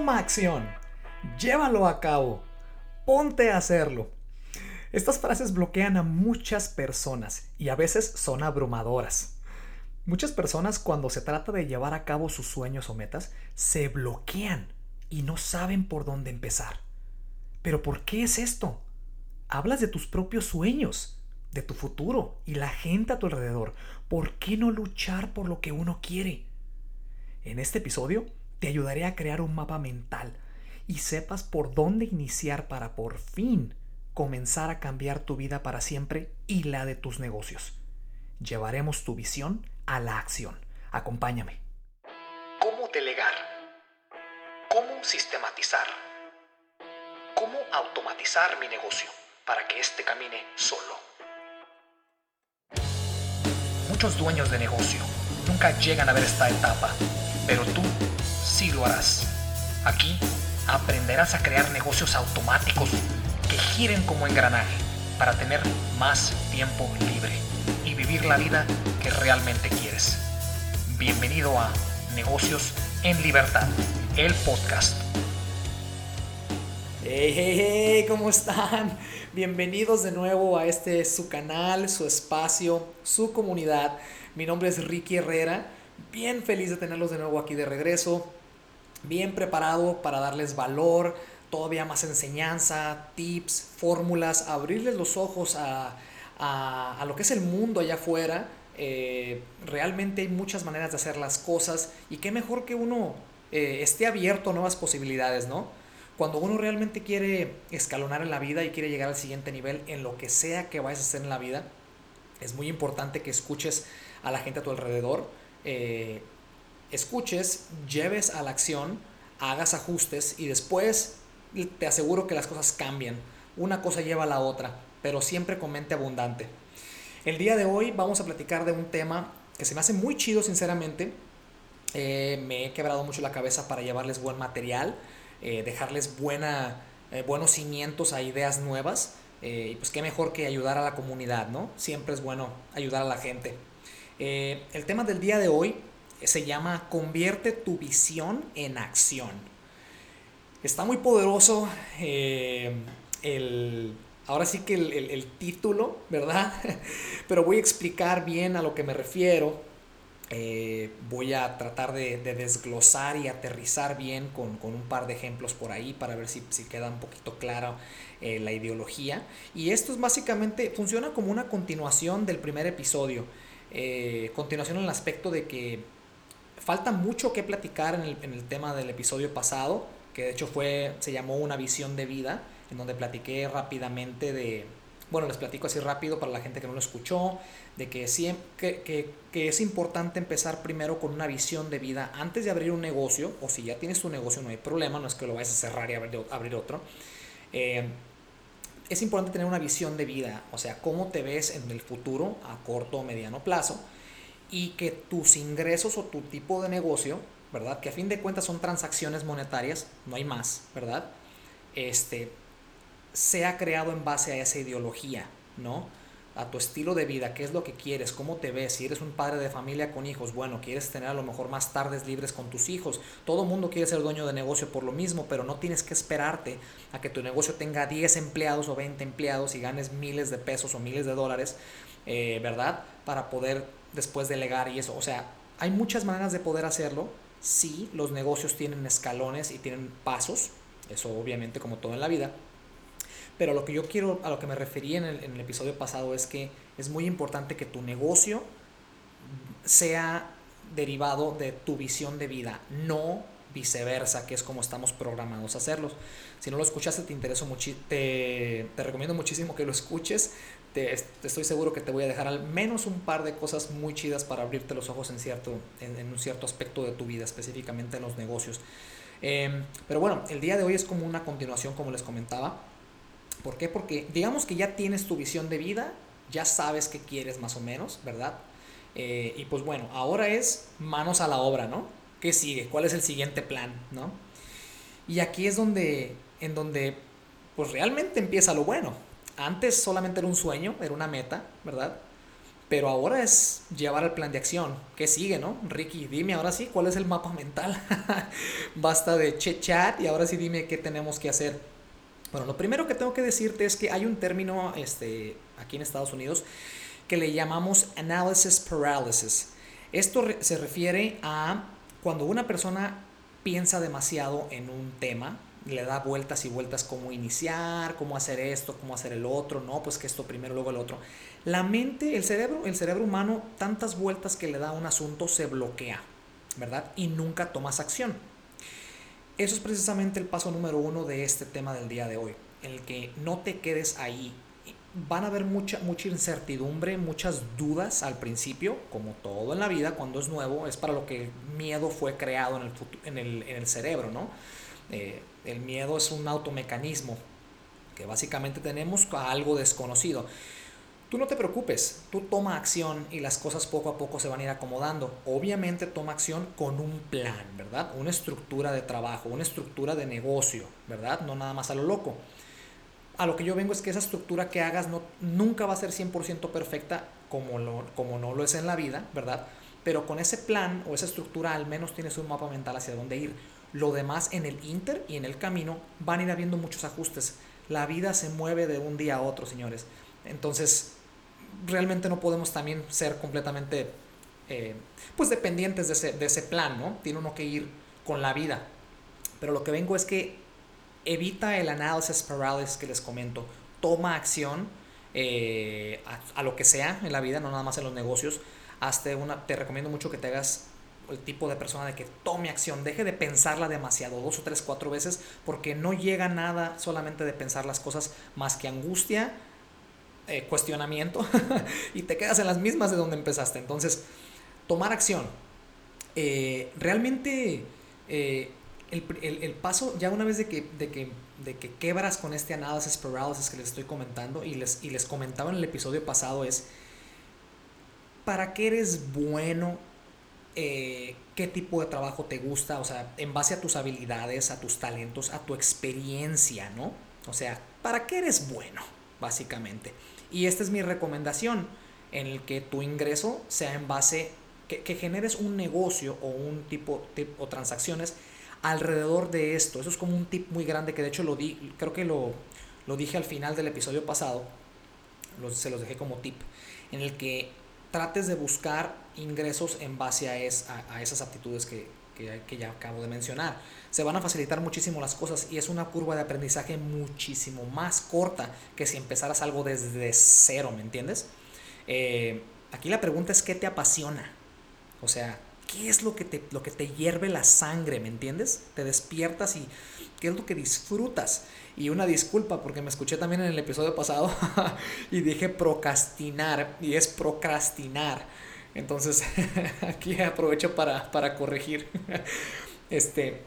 Toma acción. Llévalo a cabo. Ponte a hacerlo. Estas frases bloquean a muchas personas y a veces son abrumadoras. Muchas personas cuando se trata de llevar a cabo sus sueños o metas se bloquean y no saben por dónde empezar. Pero ¿por qué es esto? Hablas de tus propios sueños, de tu futuro y la gente a tu alrededor. ¿Por qué no luchar por lo que uno quiere? En este episodio te ayudaré a crear un mapa mental y sepas por dónde iniciar para por fin comenzar a cambiar tu vida para siempre y la de tus negocios. Llevaremos tu visión a la acción. Acompáñame. ¿Cómo delegar? ¿Cómo sistematizar? ¿Cómo automatizar mi negocio para que éste camine solo? Muchos dueños de negocio nunca llegan a ver esta etapa, pero tú sí lo harás. Aquí aprenderás a crear negocios automáticos que giren como engranaje para tener más tiempo libre y vivir la vida que realmente quieres. Bienvenido a Negocios en Libertad, el podcast. Hey, hey, hey, ¿cómo están? Bienvenidos de nuevo a este su canal, su espacio, su comunidad. Mi nombre es Ricky Herrera. Bien feliz de tenerlos de nuevo aquí de regreso. Bien preparado para darles valor, todavía más enseñanza, tips, fórmulas, abrirles los ojos a, a, lo que es el mundo allá afuera. Eh, realmente hay muchas maneras de hacer las cosas y qué mejor que uno eh, esté abierto a nuevas posibilidades, ¿no? Cuando uno realmente quiere escalonar en la vida y quiere llegar al siguiente nivel en lo que sea que vayas a hacer en la vida, es muy importante que escuches a la gente a tu alrededor, eh, escuches, lleves a la acción, hagas ajustes y después te aseguro que las cosas cambian. Una cosa lleva a la otra, pero siempre con mente abundante. El día de hoy vamos a platicar de un tema que se me hace muy chido, sinceramente. Eh, me he quebrado mucho la cabeza para llevarles buen material, eh, dejarles buena, eh, buenos cimientos a ideas nuevas. y pues qué mejor que ayudar a la comunidad, ¿no? Siempre es bueno ayudar a la gente. el tema del día de hoy se llama Convierte tu visión en acción. Está muy poderoso eh, el, ahora sí que el, título, ¿verdad? Pero voy a explicar bien a lo que me refiero. Eh, voy a tratar de, desglosar y aterrizar bien con, un par de ejemplos por ahí para ver si, queda un poquito claro eh, la ideología. Y esto es básicamente, funciona como una continuación del primer episodio. continuación en el aspecto de que falta mucho que platicar en el, en el tema del episodio pasado que de hecho fue, se llamó Una visión de vida, en donde platiqué rápidamente de, bueno, les platico así rápido para la gente que no lo escuchó, de que, que, que, que, es importante empezar primero con una visión de vida antes de abrir un negocio, o si ya tienes tu negocio no hay problema, no es que lo vayas a cerrar y abrir, abrir otro. Eh, es importante tener una visión de vida, o sea, cómo te ves en el futuro a corto o mediano plazo y que tus ingresos o tu tipo de negocio ¿verdad? Que a fin de cuentas son transacciones monetarias, no hay más, ¿verdad? Este, se ha creado en base a esa ideología, ¿no? A tu estilo de vida, qué es lo que quieres, cómo te ves, si eres un padre de familia con hijos, bueno, quieres tener a lo mejor más tardes libres con tus hijos. Todo mundo quiere ser dueño de negocio por lo mismo, pero no tienes que esperarte a que tu negocio tenga 10 empleados o 20 empleados y ganes miles de pesos o miles de dólares, eh, ¿verdad? Para poder después delegar y eso. O sea, hay muchas maneras de poder hacerlo, Sí, los negocios tienen escalones y tienen pasos, eso obviamente como todo en la vida. Pero lo que yo quiero, a lo que me referí en el, episodio pasado es que es muy importante que tu negocio sea derivado de tu visión de vida, no viceversa, que es como estamos programados a hacerlos. Si no lo escuchaste, te intereso te, te, recomiendo muchísimo que lo escuches te, estoy seguro que te voy a dejar al menos un par de cosas muy chidas para abrirte los ojos en, cierto, en, un cierto aspecto de tu vida, específicamente en los negocios. Em, pero bueno, el día de hoy es como una continuación, como les comentaba. ¿Por qué? Porque digamos que ya tienes tu visión de vida, ya sabes qué quieres más o menos, ¿verdad? Eh, y pues bueno, ahora es manos a la obra, ¿no? ¿Qué sigue? ¿Cuál es el siguiente plan, ¿no? Y aquí es donde, en donde, pues realmente empieza lo bueno, antes solamente era un sueño, era una meta, ¿verdad? Pero ahora es llevar el plan de acción. ¿Qué sigue, no? Ricky, dime ahora sí, ¿cuál es el mapa mental? Basta de chat chat y ahora sí dime qué tenemos que hacer. Bueno, lo primero que tengo que decirte es que hay un término este, aquí en Estados Unidos que le llamamos analysis paralysis. Esto se refiere a cuando una persona piensa demasiado en un tema, le da vueltas y vueltas cómo iniciar, cómo hacer esto, cómo hacer el otro, no, pues que esto primero, luego el otro. La mente, el cerebro, el cerebro humano, tantas vueltas que le da a un asunto se bloquea, ¿verdad? Y nunca tomas acción. Eso es precisamente el paso número uno de este tema del día de hoy, en el que no te quedes ahí. Van a haber mucha, mucha incertidumbre, muchas dudas al principio, como todo en la vida, cuando es nuevo, es para lo que miedo fue creado en el, en el, en el cerebro, ¿no? Eh, el miedo es un automecanismo que básicamente tenemos a algo desconocido. Tú no te preocupes, tú toma acción y las cosas poco a poco se van a ir acomodando. Obviamente toma acción con un plan, ¿verdad? Una estructura de trabajo, una estructura de negocio, ¿verdad? No nada más a lo loco. A lo que yo vengo es que esa estructura que hagas no, nunca va a ser 100% perfecta como, lo, como no lo es en la vida, ¿verdad? Pero con ese plan o esa estructura al menos tienes un mapa mental hacia dónde ir. Lo demás en el inter y en el camino van a ir habiendo muchos ajustes. La vida se mueve de un día a otro, señores. Entonces, realmente no podemos también ser completamente eh, pues dependientes de ese, de ese plan, ¿no? Tiene uno que ir con la vida. Pero lo que vengo es que evita el análisis paralysis que les comento. Toma acción eh, a, a, lo que sea en la vida, no nada más en los negocios. Hasta una, te recomiendo mucho que te hagas el tipo de persona de que tome acción, deje de pensarla demasiado, dos o tres, cuatro veces, porque no llega nada solamente de pensar las cosas más que angustia, eh, cuestionamiento, y te quedas en las mismas de donde empezaste. Entonces, tomar acción. Eh, realmente, eh, el, paso, ya una vez de que, de que, de que quebras con este análisis paralysis que les estoy comentando, y les, y les comentaba en el episodio pasado, es, ¿para qué eres bueno eh, qué tipo de trabajo te gusta, o sea, en base a tus habilidades, a tus talentos, a tu experiencia, ¿no? O sea, ¿para qué eres bueno, básicamente? Y esta es mi recomendación, en el que tu ingreso sea en base, que, que generes un negocio o un tipo, tipo, o transacciones alrededor de esto. Eso es como un tip muy grande que de hecho lo di, creo que lo, lo dije al final del episodio pasado, se los dejé como tip, en el que trates de buscar ingresos en base a, es, a, esas aptitudes que, que, que, ya acabo de mencionar. Se van a facilitar muchísimo las cosas y es una curva de aprendizaje muchísimo más corta que si empezaras algo desde cero, ¿me entiendes? Eh, aquí la pregunta es qué te apasiona. O sea, ¿qué es lo que, te, lo que te hierve la sangre, ¿me entiendes? Te despiertas y qué es lo que disfrutas. Y una disculpa porque me escuché también en el episodio pasado y dije procrastinar y es procrastinar. Entonces aquí aprovecho para, para corregir. Este,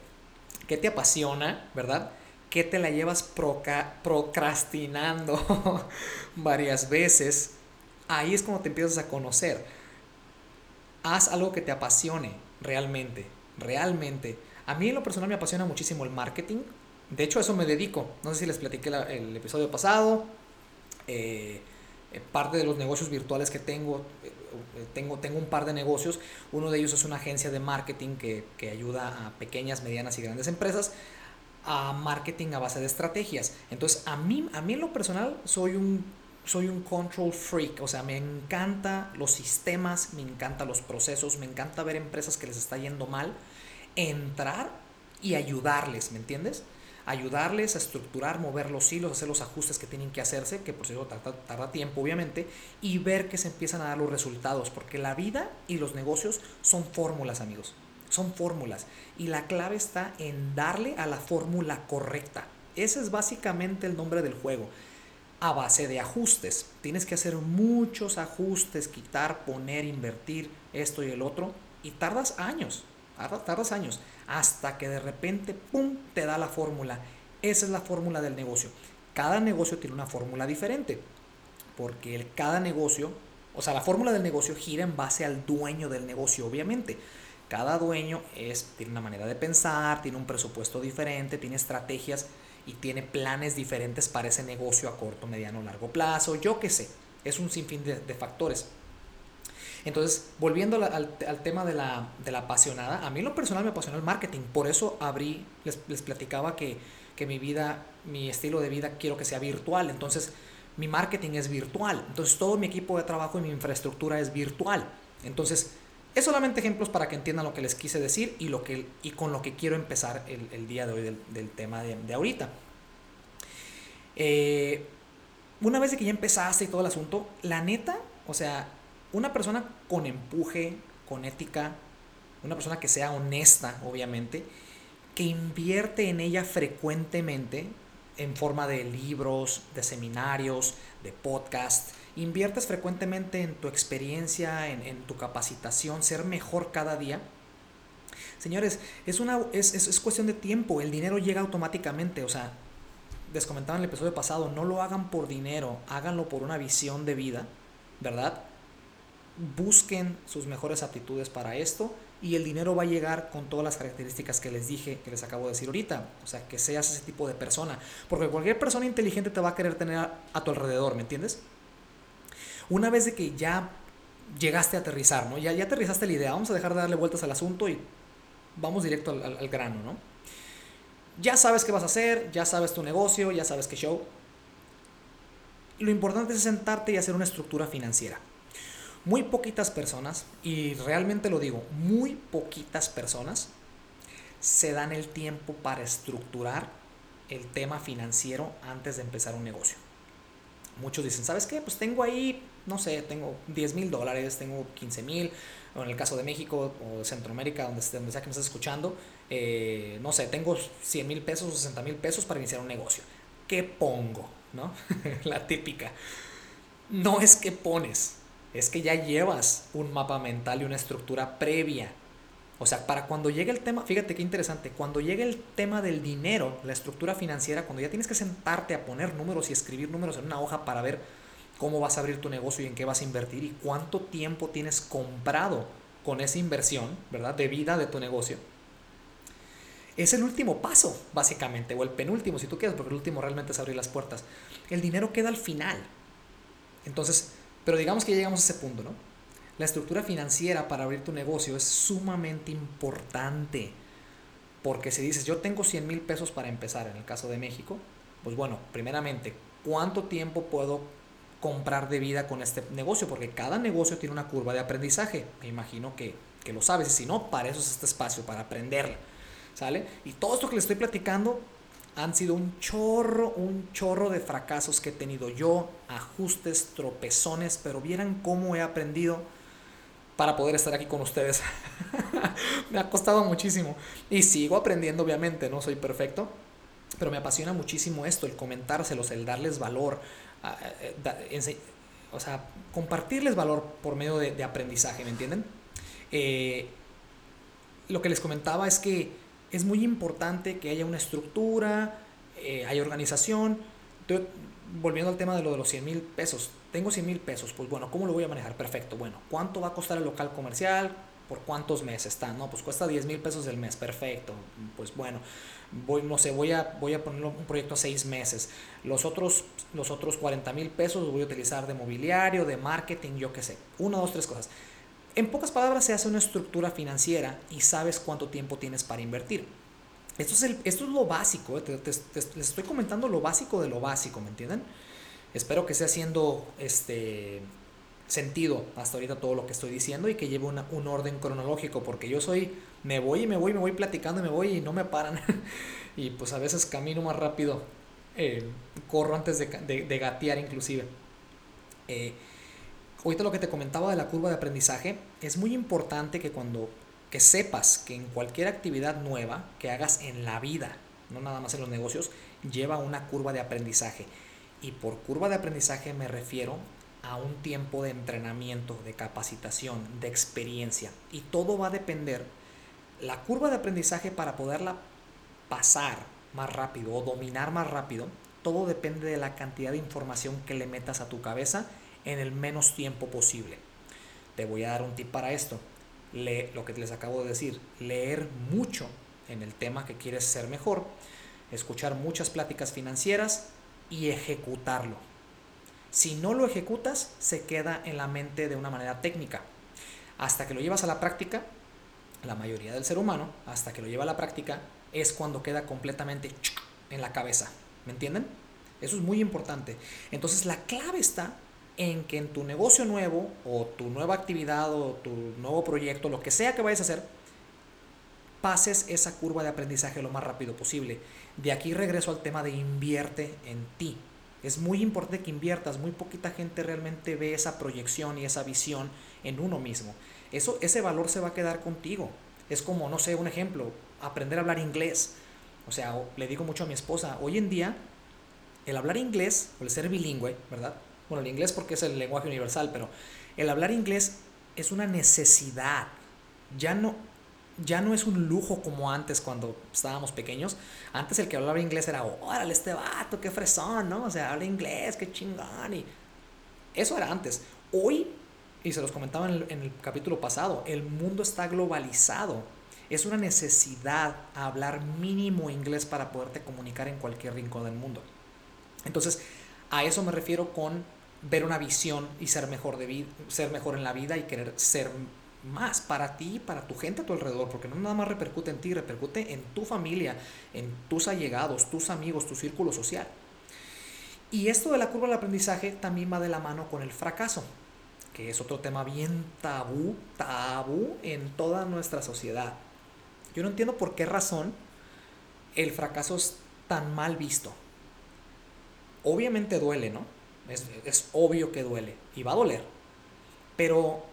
¿qué te apasiona, verdad? ¿Qué te la llevas proca, procrastinando varias veces? Ahí es cuando te empiezas a conocer. Haz algo que te apasione realmente, realmente. A mí en lo personal me apasiona muchísimo el marketing, de hecho, a eso me dedico. No sé si les platiqué la, el episodio pasado. Eh, parte de los negocios virtuales que tengo, eh, tengo, tengo un par de negocios. Uno de ellos es una agencia de marketing que, que ayuda a pequeñas, medianas y grandes empresas a marketing a base de estrategias. Entonces, a mí, a mí en lo personal soy un, soy un control freak, o sea, me encanta los sistemas, me encanta los procesos, me encanta ver empresas que les está yendo mal, entrar y ayudarles, ¿me entiendes? Ayudarles a estructurar, mover los hilos, hacer los ajustes que tienen que hacerse, que por cierto tarda, tarda, tiempo obviamente, y ver que se empiezan a dar los resultados, porque la vida y los negocios son fórmulas amigos, son fórmulas, y la clave está en darle a la fórmula correcta. Ese es básicamente el nombre del juego. A base de ajustes. Tienes que hacer muchos ajustes, quitar, poner, invertir, esto y el otro, y tardas años, tardas años hasta que de repente, ¡pum!, te da la fórmula. Esa es la fórmula del negocio. Cada negocio tiene una fórmula diferente, porque el, cada negocio, o sea, la fórmula del negocio gira en base al dueño del negocio, obviamente. Cada dueño es, tiene una manera de pensar, tiene un presupuesto diferente, tiene estrategias y tiene planes diferentes para ese negocio a corto, mediano, largo plazo, yo qué sé. Es un sinfín de, de factores. Entonces, volviendo al, tema de la, apasionada, a mí lo personal me apasionó el marketing, por eso abrí, les, platicaba que, mi vida, mi estilo de vida quiero que sea virtual, entonces mi marketing es virtual, entonces todo mi equipo de trabajo y mi infraestructura es virtual. Entonces, es solamente ejemplos para que entiendan lo que les quise decir y, lo que, y con lo que quiero empezar el, día de hoy del, tema de, de ahorita. Eh, una vez que ya empezaste y todo el asunto, la neta, o sea, una persona con empuje, con ética, una persona que sea honesta, obviamente, que invierte en ella frecuentemente en forma de libros, de seminarios, de podcast, inviertes frecuentemente en tu experiencia, en, tu capacitación, ser mejor cada día. Señores, es, una, es, es, es cuestión de tiempo, el dinero llega automáticamente, o sea, les comentaba en el episodio pasado, no lo hagan por dinero, háganlo por una visión de vida, ¿verdad? Busquen sus mejores aptitudes para esto y el dinero va a llegar con todas las características que les dije, que les acabo de decir ahorita. O sea, que seas ese tipo de persona. Porque cualquier persona inteligente te va a querer tener a, tu alrededor, ¿me entiendes? Una vez de que ya llegaste a aterrizar, ¿no? Ya, aterrizaste la idea, vamos a dejar de darle vueltas al asunto y vamos directo al, al grano, ¿no? Ya sabes qué vas a hacer, ya sabes tu negocio, ya sabes qué show. Lo importante es sentarte y hacer una estructura financiera. Muy poquitas personas, y realmente lo digo, muy poquitas personas se dan el tiempo para estructurar el tema financiero antes de empezar un negocio. Muchos dicen, ¿sabes qué? Pues tengo ahí, no sé, tengo 10 mil dólares, tengo 15 mil, o en el caso de México o de Centroamérica, donde, sea que me estás escuchando, eh, no sé, tengo 100 mil pesos o 60 mil pesos para iniciar un negocio. ¿Qué pongo? ¿No? La típica. No es que pones, es que ya llevas un mapa mental y una estructura previa. O sea, para cuando llegue el tema, fíjate qué interesante, cuando llegue el tema del dinero, la estructura financiera, cuando ya tienes que sentarte a poner números y escribir números en una hoja para ver cómo vas a abrir tu negocio y en qué vas a invertir y cuánto tiempo tienes comprado con esa inversión, ¿verdad? De vida de tu negocio es el último paso, básicamente, o el penúltimo, si tú quieres, porque el último realmente es abrir las puertas. El dinero queda al final. Entonces, pero digamos que llegamos a ese punto, ¿no? La estructura financiera para abrir tu negocio es sumamente importante. Porque si dices, yo tengo 100 mil pesos para empezar, en el caso de México, pues bueno, primeramente, ¿cuánto tiempo puedo comprar de vida con este negocio? Porque cada negocio tiene una curva de aprendizaje. Me imagino que, que lo sabes. Y si no, para eso es este espacio, para aprenderla. ¿sale? Y todo esto que les estoy platicando han sido un chorro, un chorro de fracasos que he tenido yo, ajustes, tropezones, pero vieran cómo he aprendido para poder estar aquí con ustedes. me ha costado muchísimo y sigo aprendiendo, obviamente, no soy perfecto, pero me apasiona muchísimo esto, el comentárselos, el darles valor, eh, o sea, compartirles valor por medio de, aprendizaje, ¿me entienden? Eh, lo que les comentaba es que es muy importante que haya una estructura, eh, hay organización. volviendo al tema de lo de los 100 mil pesos, tengo 100 mil pesos, pues bueno, ¿cómo lo voy a manejar? Perfecto, bueno, ¿cuánto va a costar el local comercial? ¿Por cuántos meses está? No, pues cuesta 10 mil pesos el mes, perfecto. Pues bueno, voy, no sé, voy a, voy a poner un proyecto a 6 meses. Los otros, los otros 40 mil pesos los voy a utilizar de mobiliario, de marketing, yo qué sé. Una, dos, tres cosas. En pocas palabras, se hace una estructura financiera y sabes cuánto tiempo tienes para invertir. Esto es, lo básico, eh, les estoy comentando lo básico de lo básico, ¿me entienden? Espero que esté haciendo este sentido hasta ahorita todo lo que estoy diciendo y que lleve un orden cronológico, porque yo soy, me voy y me voy, me voy platicando y me voy y no me paran. y pues a veces camino más rápido, eh, corro antes de, de, gatear inclusive. Eh, ahorita lo que te comentaba de la curva de aprendizaje, es muy importante que cuando que sepas que en cualquier actividad nueva que hagas en la vida, no nada más en los negocios, lleva una curva de aprendizaje. Y por curva de aprendizaje me refiero a un tiempo de entrenamiento, de capacitación, de experiencia. Y todo va a depender, la curva de aprendizaje para poderla pasar más rápido o dominar más rápido, todo depende de la cantidad de información que le metas a tu cabeza en el menos tiempo posible. Te voy a dar un tip para esto. Lo que les acabo de decir, leer mucho en el tema que quieres ser mejor, escuchar muchas pláticas financieras y ejecutarlo. Si no lo ejecutas, se queda en la mente de una manera técnica. Hasta que lo llevas a la práctica, la mayoría del ser humano, hasta que lo lleva a la práctica, es cuando queda completamente en la cabeza. ¿Me entienden? Eso es muy importante. Entonces la clave está en que en tu negocio nuevo o tu nueva actividad o tu nuevo proyecto, lo que sea que vayas a hacer, pases esa curva de aprendizaje lo más rápido posible. De aquí regreso al tema de invierte en ti. Es muy importante que inviertas, muy poquita gente realmente ve esa proyección y esa visión en uno mismo. Eso, ese valor se va a quedar contigo. Es como, no sé, un ejemplo, aprender a hablar inglés. O sea, le digo mucho a mi esposa, hoy en día el hablar inglés, o el ser bilingüe, ¿verdad? Bueno, el inglés porque es el lenguaje universal, pero el hablar inglés es una necesidad. Ya no, ya no es un lujo como antes cuando estábamos pequeños. Antes el que hablaba inglés era, órale, este vato, qué fresón, ¿no? O sea, habla inglés, qué chingón. Y eso era antes. Hoy, y se los comentaba en el, en el capítulo pasado, el mundo está globalizado. Es una necesidad hablar mínimo inglés para poderte comunicar en cualquier rincón del mundo. Entonces, a eso me refiero con ver una visión y ser mejor, de ser mejor en la vida y querer ser más para ti para tu gente a tu alrededor, porque no nada más repercute en ti, repercute en tu familia, en tus allegados, tus amigos, tu círculo social. Y esto de la curva del aprendizaje también va de la mano con el fracaso, que es otro tema bien tabú, tabú en toda nuestra sociedad. Yo no entiendo por qué razón el fracaso es tan mal visto. Obviamente duele, ¿no? Es, es obvio que duele y va a doler. Pero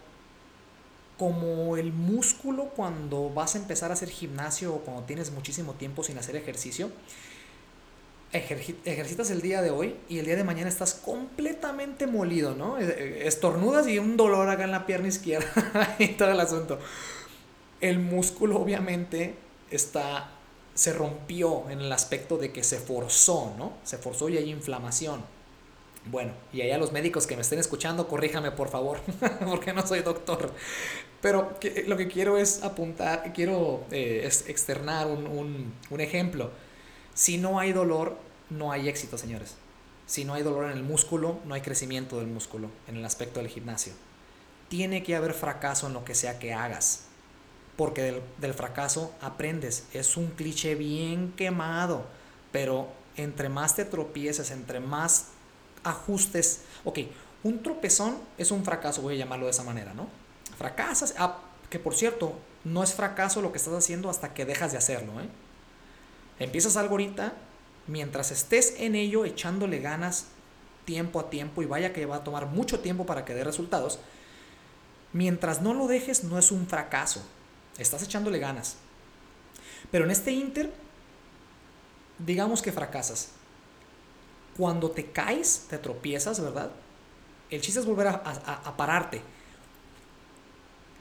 como el músculo cuando vas a empezar a hacer gimnasio o cuando tienes muchísimo tiempo sin hacer ejercicio. ejercitas el día de hoy y el día de mañana estás completamente molido, ¿no? Estornudas y un dolor acá en la pierna izquierda y todo el asunto. El músculo obviamente está se rompió en el aspecto de que se forzó, ¿no? Se forzó y hay inflamación. Bueno, y allá los médicos que me estén escuchando, corríjame por favor, porque no soy doctor. Pero lo que quiero es apuntar, quiero eh, externar un, un ejemplo. Si no hay dolor, no hay éxito, señores. Si no hay dolor en el músculo, no hay crecimiento del músculo en el aspecto del gimnasio. Tiene que haber fracaso en lo que sea que hagas. Porque del, fracaso aprendes. Es un cliché bien quemado. Pero entre más te tropieces, entre más ajustes. Ok, un tropezón es un fracaso, voy a llamarlo de esa manera, ¿no? Fracasas, ah, que por cierto, no es fracaso lo que estás haciendo hasta que dejas de hacerlo, ¿eh? Empiezas algo ahorita, mientras estés en ello echándole ganas tiempo a tiempo y vaya que va a tomar mucho tiempo para que dé resultados, mientras no lo dejes no es un fracaso, estás echándole ganas. Pero en este inter, digamos que fracasas. Cuando te caes, te tropiezas, ¿verdad? El chiste es volver a, pararte.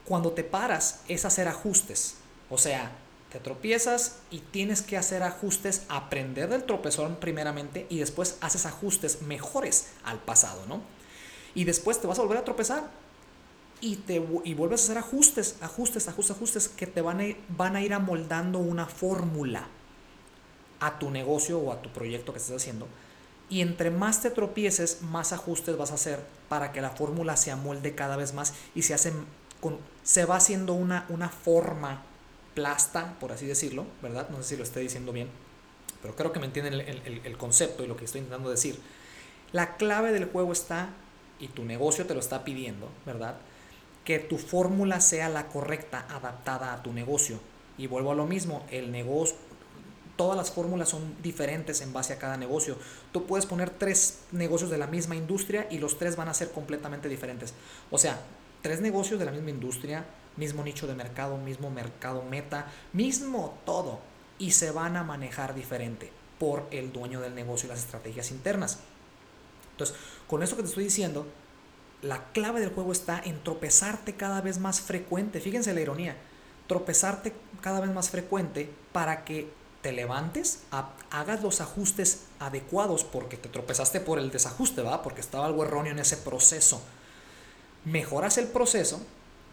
Cuando te paras es hacer ajustes. O sea, te tropiezas y tienes que hacer ajustes, aprender del tropezón primeramente y después haces ajustes mejores al pasado, ¿no? Y después te vas a volver a tropezar y, te, y vuelves a hacer ajustes, ajustes, ajustes, ajustes que te van a, van a ir amoldando una fórmula a tu negocio o a tu proyecto que estés haciendo y entre más te tropieces, más ajustes vas a hacer para que la fórmula se amolde cada vez más y se, hace con, se va haciendo una, una forma plasta, por así decirlo, ¿verdad? No sé si lo estoy diciendo bien, pero creo que me entienden el, el concepto y lo que estoy intentando decir. La clave del juego está, y tu negocio te lo está pidiendo, ¿verdad? Que tu fórmula sea la correcta, adaptada a tu negocio. Y vuelvo a lo mismo, el negocio, todas las fórmulas son diferentes en base a cada negocio. Tú puedes poner tres negocios de la misma industria y los tres van a ser completamente diferentes. O sea, tres negocios de la misma industria, mismo nicho de mercado, mismo mercado meta, mismo todo. Y se van a manejar diferente por el dueño del negocio y las estrategias internas. Entonces, con eso que te estoy diciendo, la clave del juego está en tropezarte cada vez más frecuente. Fíjense la ironía. Tropezarte cada vez más frecuente para que te levantes, hagas los ajustes adecuados porque te tropezaste por el desajuste, ¿va? Porque estaba algo erróneo en ese proceso. Mejoras el proceso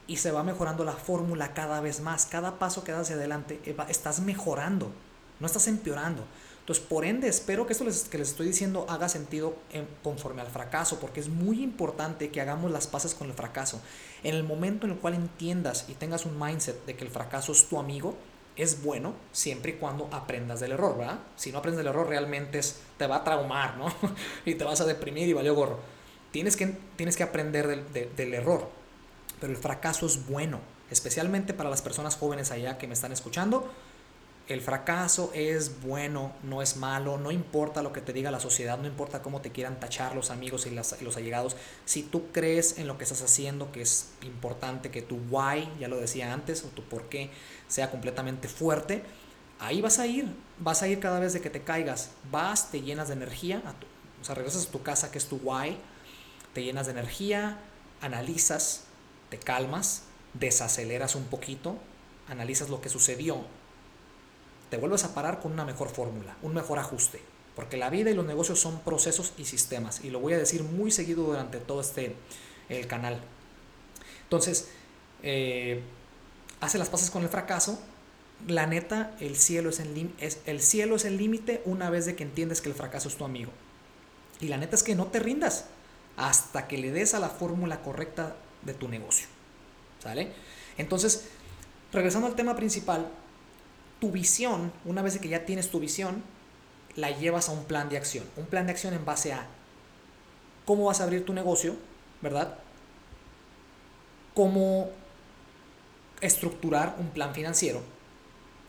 y se va mejorando la fórmula cada vez más. Cada paso que das hacia adelante eh, estás mejorando, no estás empeorando. Entonces, por ende, espero que esto que les estoy diciendo haga sentido conforme al fracaso, porque es muy importante que hagamos las paces con el fracaso. En el momento en el cual entiendas y tengas un mindset de que el fracaso es tu amigo, es bueno siempre y cuando aprendas del error, ¿verdad? Si no aprendes del error, realmente te va a traumar, ¿no? y te vas a deprimir y valió gorro. Tienes que, tienes que aprender del, del error, pero el fracaso es bueno, especialmente para las personas jóvenes allá que me están escuchando el fracaso es bueno, no es malo, no importa lo que te diga la sociedad, no importa cómo te quieran tachar los amigos y, los allegados. Si tú crees en lo que estás haciendo, que es importante que tu why, ya lo decía antes, o tu por qué sea completamente fuerte, ahí vas a ir, vas a ir cada vez de que te caigas, vas, te llenas de energía, o sea, regresas a tu casa que es tu why, te llenas de energía, analizas, te calmas, desaceleras un poquito, analizas lo que sucedió te vuelves a parar con una mejor fórmula, un mejor ajuste. Porque la vida y los negocios son procesos y sistemas. Y lo voy a decir muy seguido durante todo este el canal. Entonces, eh, hace las paces con el fracaso. La neta, el cielo es el, es, el cielo es el límite una vez de que entiendes que el fracaso es tu amigo. Y la neta es que no te rindas hasta que le des a la fórmula correcta de tu negocio. ¿Sale? Entonces, regresando al tema principal, tu visión, una vez que ya tienes tu visión, la llevas a un plan de acción. Un plan de acción en base a cómo vas a abrir tu negocio, ¿verdad? Cómo estructurar un plan financiero,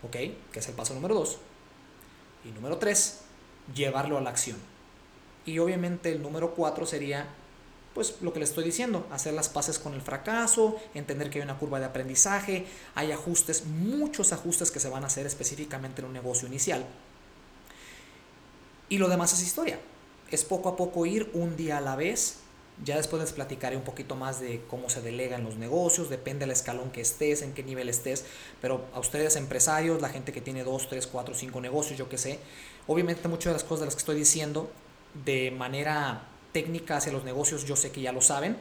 ¿ok? Que es el paso número dos. Y número tres, llevarlo a la acción. Y obviamente el número cuatro sería pues lo que le estoy diciendo, hacer las paces con el fracaso, entender que hay una curva de aprendizaje, hay ajustes, muchos ajustes que se van a hacer específicamente en un negocio inicial. Y lo demás es historia. Es poco a poco ir un día a la vez. Ya después les platicaré un poquito más de cómo se delegan los negocios, depende del escalón que estés, en qué nivel estés, pero a ustedes empresarios, la gente que tiene 2, 3, 4, 5 negocios, yo qué sé, obviamente muchas de las cosas de las que estoy diciendo de manera técnica hacia los negocios, yo sé que ya lo saben,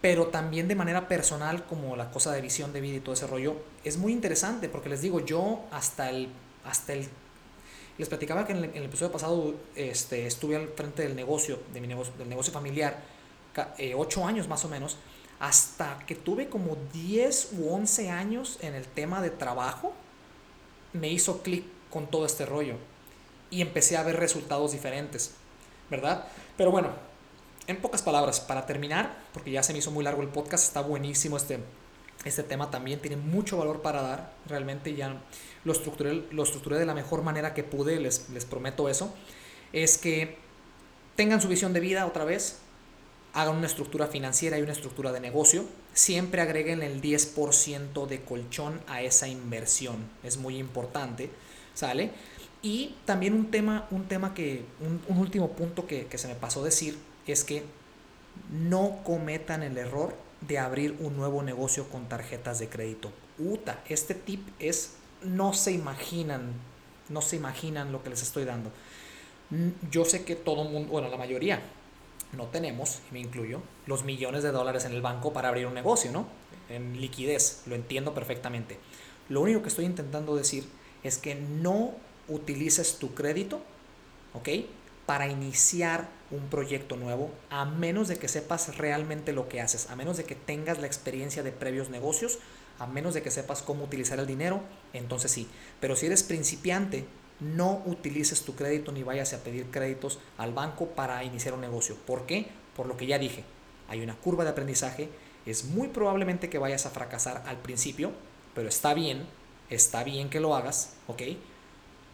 pero también de manera personal, como la cosa de visión de vida y todo ese rollo, es muy interesante porque les digo, yo hasta el, hasta el, les platicaba que en el, episodio pasado este, estuve al frente del negocio, de mi negocio, del negocio familiar, eh, ocho años más o menos, hasta que tuve como 10 u 11 años en el tema de trabajo, me hizo clic con todo este rollo y empecé a ver resultados diferentes, ¿verdad? Pero bueno, en pocas palabras, para terminar, porque ya se me hizo muy largo el podcast, está buenísimo este, este tema también, tiene mucho valor para dar, realmente ya lo estructuré, lo estructuré de la mejor manera que pude, les, les prometo eso, es que tengan su visión de vida otra vez, hagan una estructura financiera y una estructura de negocio, siempre agreguen el 10% de colchón a esa inversión, es muy importante, ¿sale? Y también un tema, un tema que, un, último punto que, se me pasó decir es que no cometan el error de abrir un nuevo negocio con tarjetas de crédito. Uta, este tip es, no se imaginan, no se imaginan lo que les estoy dando. Yo sé que todo el mundo, bueno, la mayoría, no tenemos, me incluyo, los millones de dólares en el banco para abrir un negocio, ¿no? En liquidez, lo entiendo perfectamente. Lo único que estoy intentando decir es que no utilices tu crédito, ¿ok? Para iniciar un proyecto nuevo, a menos de que sepas realmente lo que haces, a menos de que tengas la experiencia de previos negocios, a menos de que sepas cómo utilizar el dinero, entonces sí. Pero si eres principiante, no utilices tu crédito ni vayas a pedir créditos al banco para iniciar un negocio. ¿Por qué? Por lo que ya dije, hay una curva de aprendizaje, es muy probablemente que vayas a fracasar al principio, pero está bien, está bien que lo hagas, ¿ok?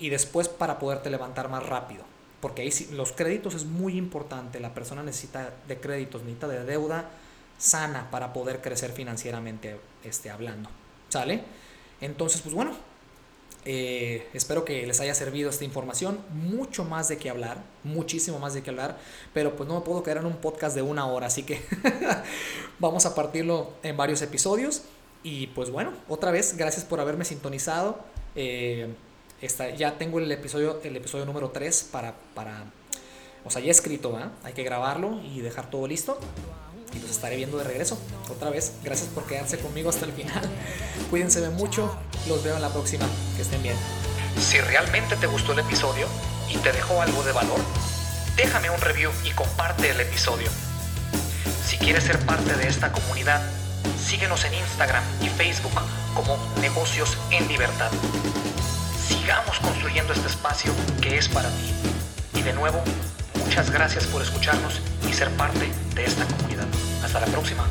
Y después para poderte levantar más rápido. Porque ahí los créditos es muy importante. La persona necesita de créditos, necesita de deuda sana para poder crecer financieramente este, hablando. ¿Sale? Entonces, pues bueno, eh, espero que les haya servido esta información. Mucho más de qué hablar, muchísimo más de qué hablar, pero pues no me puedo quedar en un podcast de una hora, así que vamos a partirlo en varios episodios. Y pues bueno, otra vez, gracias por haberme sintonizado. Eh, ya tengo el episodio, el episodio número 3 para, para, o sea, ya escrito, Hay que grabarlo y dejar todo listo. Y los estaré viendo de regreso otra vez. Gracias por quedarse conmigo hasta el final. Cuídense mucho. Los veo en la próxima. Que estén bien. Si realmente te gustó el episodio, y te dejó algo de valor, déjame un review y comparte el episodio. Si quieres ser parte de esta comunidad, síguenos en Instagram y Facebook como Negocios en Libertad. Sigamos construyendo este espacio que es para ti. Y de nuevo, muchas gracias por escucharnos y ser parte de esta comunidad. Hasta la próxima.